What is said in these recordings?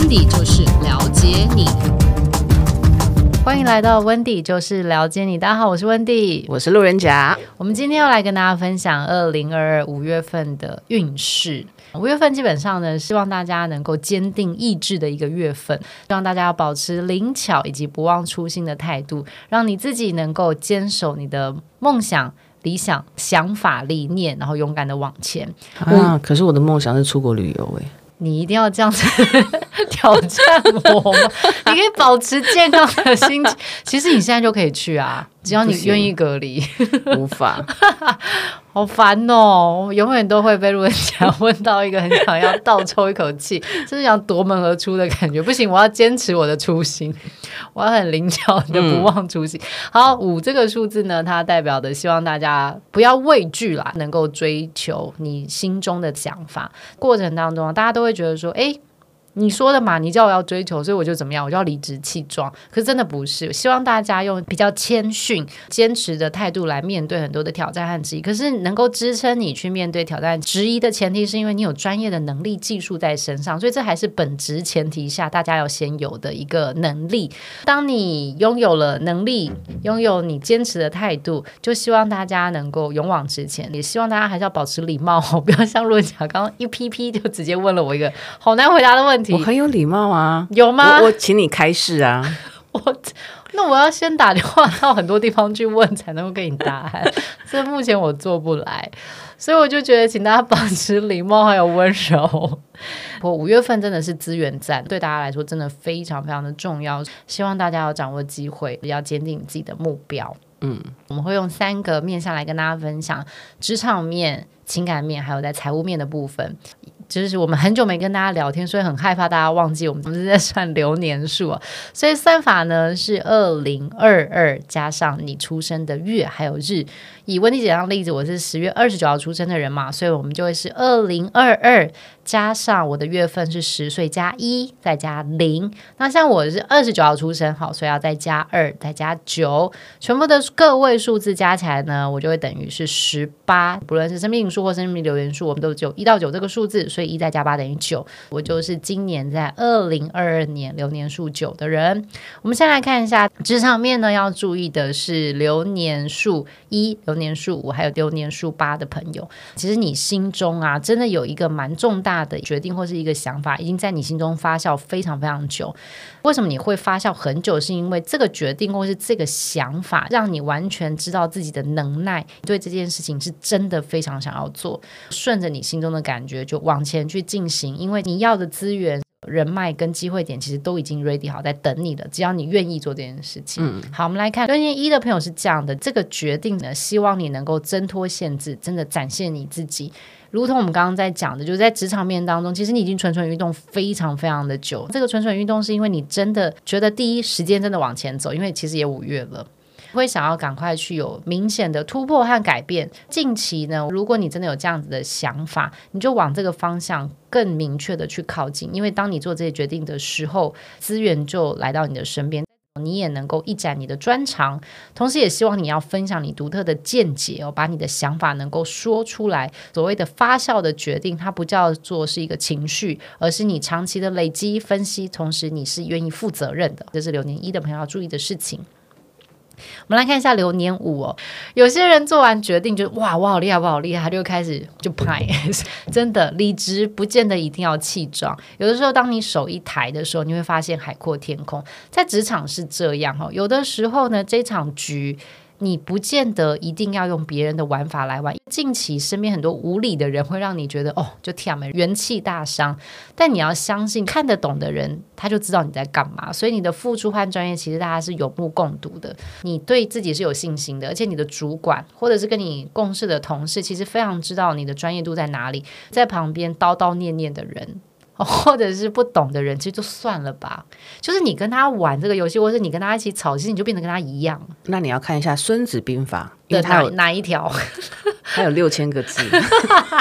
Wendy 就是了解你，欢迎来到 Wendy 就是了解你。大家好，我是 Wendy，我是路人甲。我们今天要来跟大家分享二零二二五月份的运势。五月份基本上呢，希望大家能够坚定意志的一个月份，希望大家要保持灵巧以及不忘初心的态度，让你自己能够坚守你的梦想、理想、想法、理念，然后勇敢的往前。啊，可是我的梦想是出国旅游诶。你一定要这样子 挑战我吗？你可以保持健康的心情。其实你现在就可以去啊，只要你愿意隔离。无法，好烦哦！我永远都会被路人甲问到一个很想要倒抽一口气，就是想夺门而出的感觉。不行，我要坚持我的初心，我要很灵巧的不忘初心。好，五这个数字呢，它代表的希望大家不要畏惧啦，能够追求你心中的想法。过程当中，大家都会觉得说，哎。你说的嘛，你叫我要追求，所以我就怎么样，我就要理直气壮。可是真的不是，希望大家用比较谦逊、坚持的态度来面对很多的挑战和质疑。可是能够支撑你去面对挑战、质疑的前提，是因为你有专业的能力、技术在身上。所以这还是本质前提下，大家要先有的一个能力。当你拥有了能力，拥有你坚持的态度，就希望大家能够勇往直前。也希望大家还是要保持礼貌，不要像论讲刚刚一批批就直接问了我一个好难回答的问题。我很有礼貌啊，有吗？我，我请你开示啊。我那我要先打电话到很多地方去问，才能够给你答案。这目前我做不来，所以我就觉得，请大家保持礼貌还有温柔。我五月份真的是资源战，对大家来说真的非常非常的重要。希望大家要掌握机会，要坚定自己的目标。嗯，我们会用三个面向来跟大家分享：职场面、情感面，还有在财务面的部分。就是我们很久没跟大家聊天，所以很害怕大家忘记我们是在算流年数。所以算法呢是二零二二加上你出生的月还有日。以温蒂姐当例子，我是十月二十九号出生的人嘛，所以我们就会是二零二二加上我的月份是十岁加一再加零。那像我是二十九号出生，好，所以要再加二再加九，全部的个位数字加起来呢，我就会等于是十八。不论是生命数或生命流年数，我们都只有一到九这个数字，所以一再加八等于九。我就是今年在二零二二年流年数九的人。我们先来看一下职场面呢，要注意的是流年数一年数五还有流年数八的朋友，其实你心中啊，真的有一个蛮重大的决定或是一个想法，已经在你心中发酵非常非常久。为什么你会发酵很久？是因为这个决定或是这个想法，让你完全知道自己的能耐，对这件事情是真的非常想要做，顺着你心中的感觉就往前去进行，因为你要的资源。人脉跟机会点其实都已经 ready 好在等你了，只要你愿意做这件事情。嗯，好，我们来看专业一的朋友是这样的，这个决定呢，希望你能够挣脱限制，真的展现你自己。如同我们刚刚在讲的，就是在职场面当中，其实你已经蠢蠢欲动非常非常的久。这个蠢蠢欲动是因为你真的觉得第一时间真的往前走，因为其实也五月了。会想要赶快去有明显的突破和改变。近期呢，如果你真的有这样子的想法，你就往这个方向更明确的去靠近。因为当你做这些决定的时候，资源就来到你的身边，你也能够一展你的专长。同时，也希望你要分享你独特的见解哦，把你的想法能够说出来。所谓的发酵的决定，它不叫做是一个情绪，而是你长期的累积分析，同时你是愿意负责任的。这是流年一的朋友要注意的事情。我们来看一下流年五哦，有些人做完决定就哇，我好厉害，我好厉害，他就开始就拍，真的理直不见得一定要气壮。有的时候，当你手一抬的时候，你会发现海阔天空。在职场是这样哈，有的时候呢，这场局。你不见得一定要用别人的玩法来玩。近期身边很多无理的人会让你觉得哦，就天啊，元气大伤。但你要相信，看得懂的人他就知道你在干嘛。所以你的付出和专业，其实大家是有目共睹的。你对自己是有信心的，而且你的主管或者是跟你共事的同事，其实非常知道你的专业度在哪里。在旁边叨叨念念的人。或者是不懂的人，其实就算了吧。就是你跟他玩这个游戏，或者是你跟他一起吵，其实你就变得跟他一样。那你要看一下《孙子兵法》，对他有哪一条？他有六千个字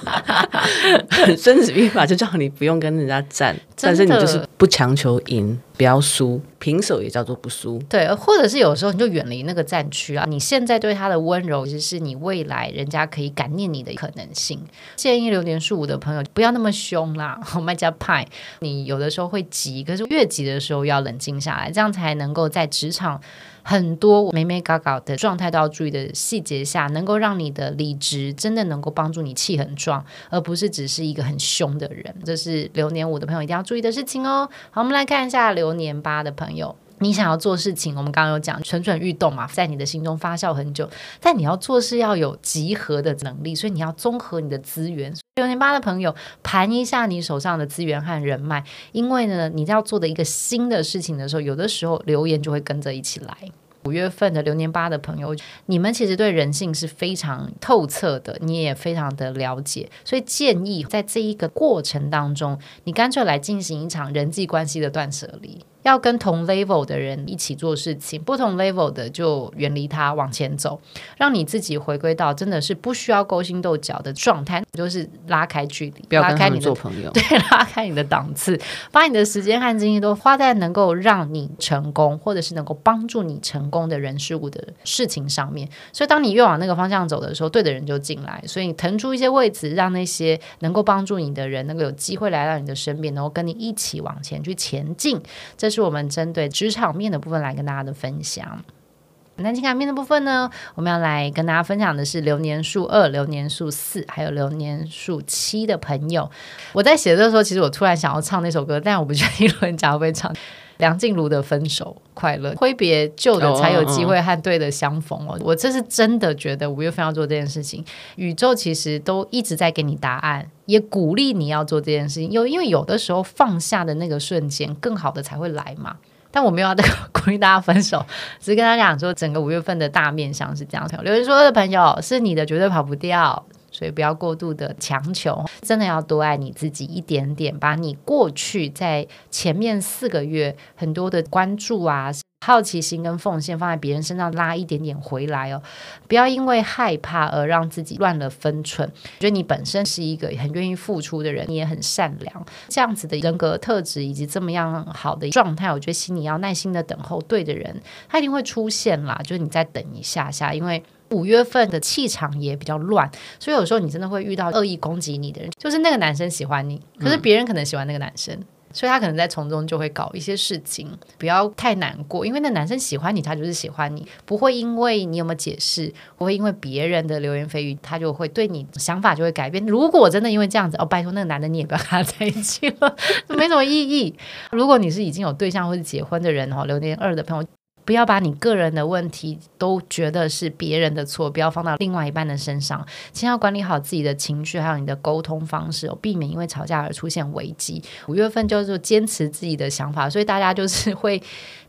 孙子兵法就叫你不用跟人家战，但是你就是不强求赢，不要输，平手也叫做不输。对，或者是有时候你就远离那个战区啊，你现在对他的温柔，其实是你未来人家可以感念你的可能性。建议流年数五的朋友不要那么凶啦，卖家派，你有的时候会急，可是越急的时候要冷静下来，这样才能够在职场。很多我美美搞搞的状态都要注意的细节下，能够让你的理直真的能够帮助你气很壮，而不是只是一个很凶的人。这是流年五的朋友一定要注意的事情哦。好，我们来看一下流年八的朋友。你想要做事情，我们刚刚有讲蠢蠢欲动嘛，在你的心中发酵很久。但你要做事要有集合的能力，所以你要综合你的资源。流年八的朋友，盘一下你手上的资源和人脉，因为呢，你要做的一个新的事情的时候，有的时候流言就会跟着一起来。五月份的流年八的朋友，你们其实对人性是非常透彻的，你也非常的了解，所以建议在这一个过程当中，你干脆来进行一场人际关系的断舍离。要跟同 level 的人一起做事情，不同 level 的就远离他，往前走，让你自己回归到真的是不需要勾心斗角的状态，就是拉开距离，不要跟他们做朋友，对，拉开你的档次，把你的时间和精力都花在能够让你成功，或者是能够帮助你成功的人事物的事情上面。所以，当你越往那个方向走的时候，对的人就进来，所以你腾出一些位置，让那些能够帮助你的人能够有机会来到你的身边，能够跟你一起往前去前进。这是我们针对职场面的部分来跟大家的分享。那情感面的部分呢，我们要来跟大家分享的是流年数二、流年数四，还有流年数七的朋友。我在写的时候，其实我突然想要唱那首歌，但我不确定 伦家会不会唱。梁静茹的《分手快乐》，挥别旧的才有机会和对的相逢哦。Oh, oh, oh. 我这是真的觉得五月份要做这件事情，宇宙其实都一直在给你答案，也鼓励你要做这件事情。有因为有的时候放下的那个瞬间，更好的才会来嘛。但我没有要鼓励大家分手，只是跟大家讲说，整个五月份的大面向是这样。流年数二的朋友，是你的绝对跑不掉。所以不要过度的强求，真的要多爱你自己一点点，把你过去在前面四个月很多的关注啊、好奇心跟奉献放在别人身上拉一点点回来哦，不要因为害怕而让自己乱了分寸。我觉得你本身是一个很愿意付出的人，你也很善良，这样子的人格特质以及这么样好的状态，我觉得心里要耐心的等候对的人，他一定会出现啦。就是你再等一下下，因为。五月份的气场也比较乱，所以有时候你真的会遇到恶意攻击你的人，就是那个男生喜欢你，可是别人可能喜欢那个男生，所以他可能在从中就会搞一些事情。不要太难过，因为那男生喜欢你，他就是喜欢你，不会因为你有没有解释，不会因为别人的流言蜚语，他就会对你想法就会改变。如果真的因为这样子，哦，拜托那个男的你也不要跟他在一起了，没什么意义。如果你是已经有对象或者结婚的人哦，流年二的朋友。不要把你个人的问题都觉得是别人的错，不要放到另外一半的身上。先要管理好自己的情绪，还有你的沟通方式，避免因为吵架而出现危机。五月份就是坚持自己的想法，所以大家就是会。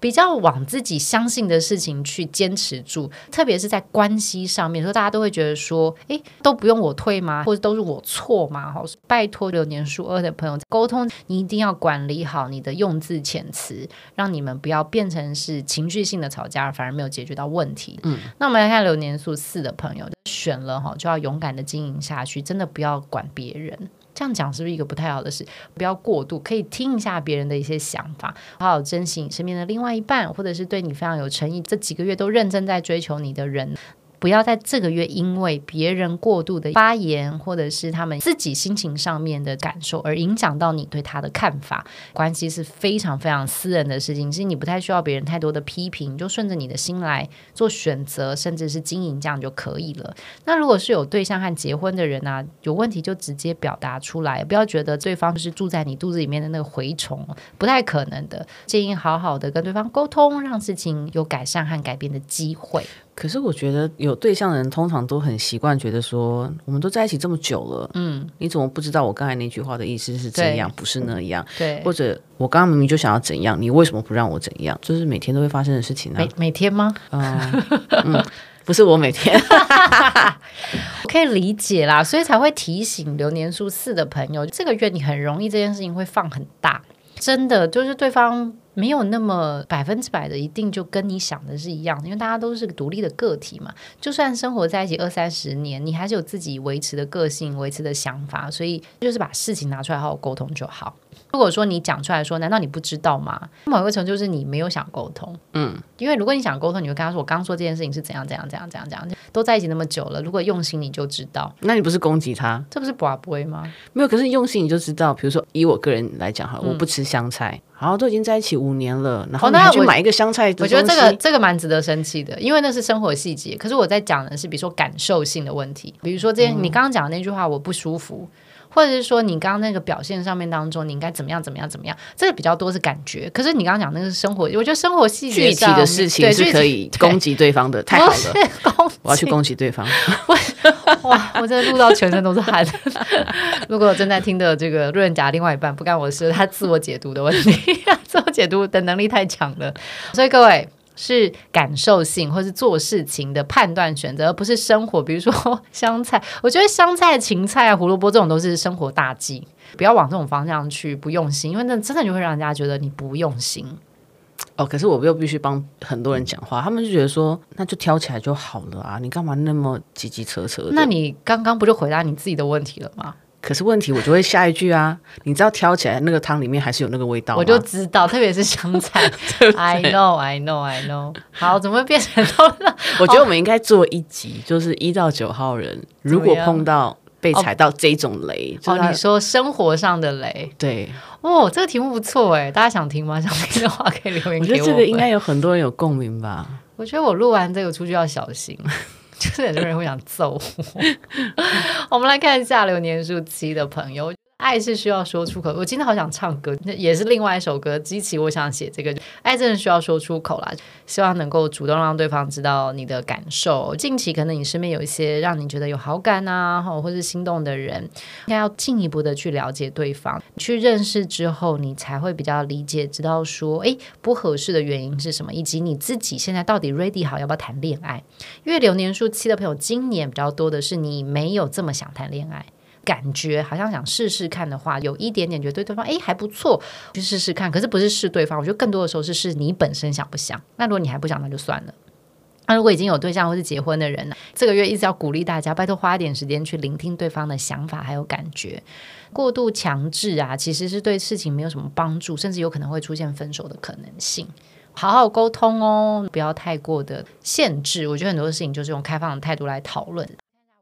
比较往自己相信的事情去坚持住，特别是在关系上面，说大家都会觉得说，诶，都不用我退吗？或者都是我错吗？好，拜托流年数二的朋友沟通，你一定要管理好你的用字遣词，让你们不要变成是情绪性的吵架，反而没有解决到问题。嗯，那我们来看流年数四的朋友，选了哈，就要勇敢的经营下去，真的不要管别人。这样讲是不是一个不太好的事？不要过度，可以听一下别人的一些想法，好好珍惜你身边的另外一半，或者是对你非常有诚意，这几个月都认真在追求你的人。不要在这个月因为别人过度的发言，或者是他们自己心情上面的感受，而影响到你对他的看法。关系是非常非常私人的事情，其实你不太需要别人太多的批评，就顺着你的心来做选择，甚至是经营这样就可以了。那如果是有对象和结婚的人啊，有问题就直接表达出来，不要觉得对方是住在你肚子里面的那个蛔虫，不太可能的。建议好好的跟对方沟通，让事情有改善和改变的机会。可是我觉得有对象的人通常都很习惯，觉得说我们都在一起这么久了，嗯，你怎么不知道我刚才那句话的意思是这样，不是那样？对，或者我刚刚明明就想要怎样，你为什么不让我怎样？就是每天都会发生的事情啊。每每天吗？嗯，嗯，不是我每天，我可以理解啦，所以才会提醒流年数四的朋友，这个月你很容易这件事情会放很大，真的就是对方。没有那么百分之百的一定就跟你想的是一样的，因为大家都是独立的个体嘛。就算生活在一起二三十年，你还是有自己维持的个性、维持的想法，所以就是把事情拿出来好好沟通就好。如果说你讲出来说，难道你不知道吗？某一个程度就是你没有想沟通，嗯，因为如果你想沟通，你就跟他说，我刚刚说这件事情是怎样怎样怎样怎样怎样，都在一起那么久了，如果用心你就知道。那你不是攻击他？这不是拔杯吗？没有，可是用心你就知道。比如说以我个人来讲哈，我不吃香菜，好、嗯，都已经在一起五年了，然后你还去买一个香菜、哦，我觉得这个这个蛮值得生气的，因为那是生活细节。可是我在讲的是，比如说感受性的问题，比如说这你刚刚讲的那句话，我不舒服。或者是说你刚刚那个表现上面当中，你应该怎么样怎么样怎么样？这个比较多是感觉。可是你刚刚讲那个是生活，我觉得生活细节具体的事情是可以攻击对方的，太好了！我要去攻击对方。哇，我真的录到全身都是汗。如果正在听的这个路人甲另外一半不干我的事，他自我解读的问题，自我解读的能力太强了。所以各位。是感受性，或是做事情的判断选择，而不是生活。比如说 香菜，我觉得香菜、芹菜啊、胡萝卜这种都是生活大忌，不要往这种方向去不用心，因为那真的就会让人家觉得你不用心。哦，可是我又必须帮很多人讲话，他们就觉得说，那就挑起来就好了啊，你干嘛那么急急扯扯？那你刚刚不就回答你自己的问题了吗？可是问题，我就会下一句啊！你知道挑起来那个汤里面还是有那个味道？我就知道，特别是香菜。对对 I know, I know, I know。好，怎么会变成都？我觉得我们应该做一集，就是一到九号人，如果碰到被踩到这种雷，哦，你说生活上的雷，对，哦，这个题目不错哎，大家想听吗？想听的话可以留言给我。我觉得这个应该有很多人有共鸣吧。我觉得我录完这个出去要小心。就是很多人会想揍我。我们来看一下流年数七的朋友。爱是需要说出口，我今天好想唱歌，那也是另外一首歌激起我想写这个。爱真的需要说出口啦，希望能够主动让对方知道你的感受。近期可能你身边有一些让你觉得有好感啊，或是心动的人，应该要进一步的去了解对方，去认识之后，你才会比较理解，知道说，诶，不合适的原因是什么，以及你自己现在到底 ready 好要不要谈恋爱。因为流年数七的朋友，今年比较多的是你没有这么想谈恋爱。感觉好像想试试看的话，有一点点觉得对对方哎还不错，去试试看。可是不是试对方，我觉得更多的时候是试你本身想不想。那如果你还不想，那就算了。那如果已经有对象或是结婚的人？这个月一直要鼓励大家，拜托花一点时间去聆听对方的想法还有感觉。过度强制啊，其实是对事情没有什么帮助，甚至有可能会出现分手的可能性。好好沟通哦，不要太过的限制。我觉得很多事情就是用开放的态度来讨论。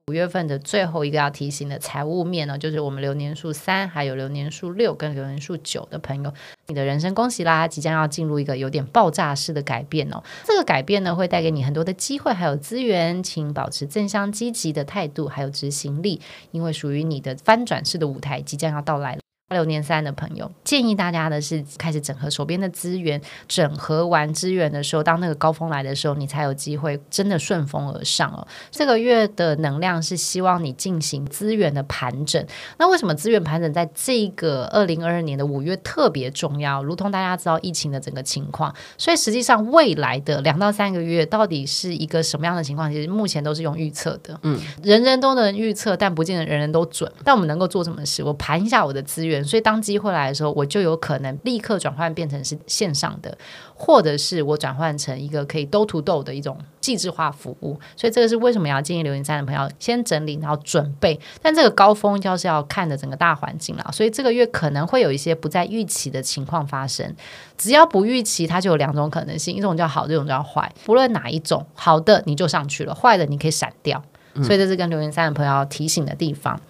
五月份的最后一个要提醒的财务面呢，就是我们流年数三，还有流年数六跟流年数九的朋友，你的人生恭喜啦，即将要进入一个有点爆炸式的改变哦。这个改变呢，会带给你很多的机会，还有资源，请保持正向积极的态度，还有执行力，因为属于你的翻转式的舞台即将要到来了。流年三的朋友，建议大家的是开始整合手边的资源，整合完资源的时候，当那个高峰来的时候，你才有机会真的顺风而上哦。这个月的能量是希望你进行资源的盘整。那为什么资源盘整在这个二零二二年的五月特别重要？如同大家知道疫情的整个情况，所以实际上未来的两到三个月到底是一个什么样的情况？其实目前都是用预测的，嗯，人人都能预测，但不见得人人都准。但我们能够做什么事？我盘一下我的资源。所以当机会来的时候，我就有可能立刻转换变成是线上的，或者是我转换成一个可以 door to door 的一种计制化服务。所以这个是为什么要建议留言三的朋友先整理，然后准备。但这个高峰就是要看的整个大环境了，所以这个月可能会有一些不在预期的情况发生。只要不预期，它就有两种可能性：一种叫好，一种叫坏。不论哪一种，好的你就上去了，坏的你可以闪掉。所以这是跟留言三的朋友要提醒的地方。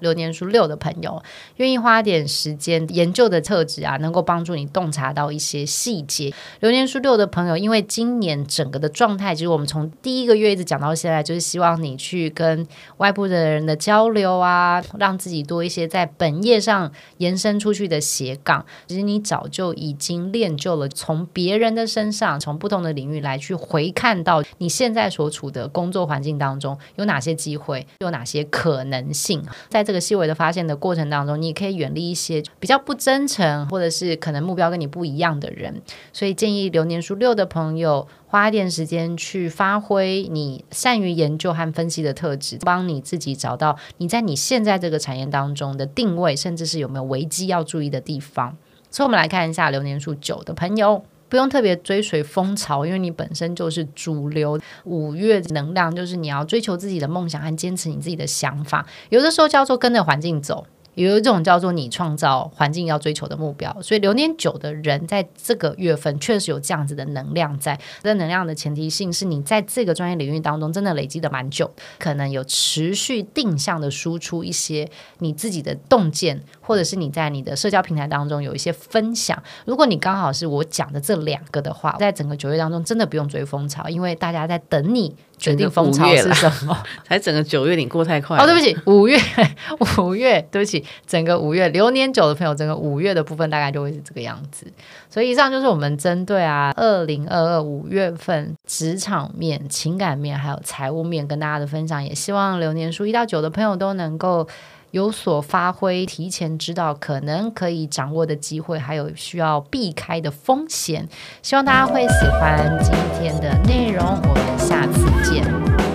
流年数六的朋友，愿意花点时间研究的特质啊，能够帮助你洞察到一些细节。流年数六的朋友，因为今年整个的状态，其实我们从第一个月一直讲到现在，就是希望你去跟外部的人的交流啊，让自己多一些在本业上延伸出去的斜杠。其实你早就已经练就了，从别人的身上，从不同的领域来去回看到你现在所处的工作环境当中有哪些机会，有哪些可能性，在。这个细微的发现的过程当中，你可以远离一些比较不真诚，或者是可能目标跟你不一样的人。所以建议流年数六的朋友花一点时间去发挥你善于研究和分析的特质，帮你自己找到你在你现在这个产业当中的定位，甚至是有没有危机要注意的地方。所以，我们来看一下流年数九的朋友，不用特别追随风潮，因为你本身就是主流。五月能量就是你要追求自己的梦想和坚持你自己的想法，有的时候叫做跟着环境走。有一种叫做你创造环境要追求的目标，所以流年九的人在这个月份确实有这样子的能量在。这能量的前提性是你在这个专业领域当中真的累积的蛮久，可能有持续定向的输出一些你自己的洞见，或者是你在你的社交平台当中有一些分享。如果你刚好是我讲的这两个的话，在整个九月当中真的不用追风潮，因为大家在等你。决定风潮是什么？才整个九月，你过太快哦！对不起，五月，五月，对不起，整个五月流年九的朋友，整个五月的部分大概就会是这个样子。所以以上就是我们针对啊，二零二二五月份职场面、情感面还有财务面跟大家的分享。也希望流年数一到九的朋友都能够有所发挥，提前知道可能可以掌握的机会，还有需要避开的风险。希望大家会喜欢今天的内容，我们下次见。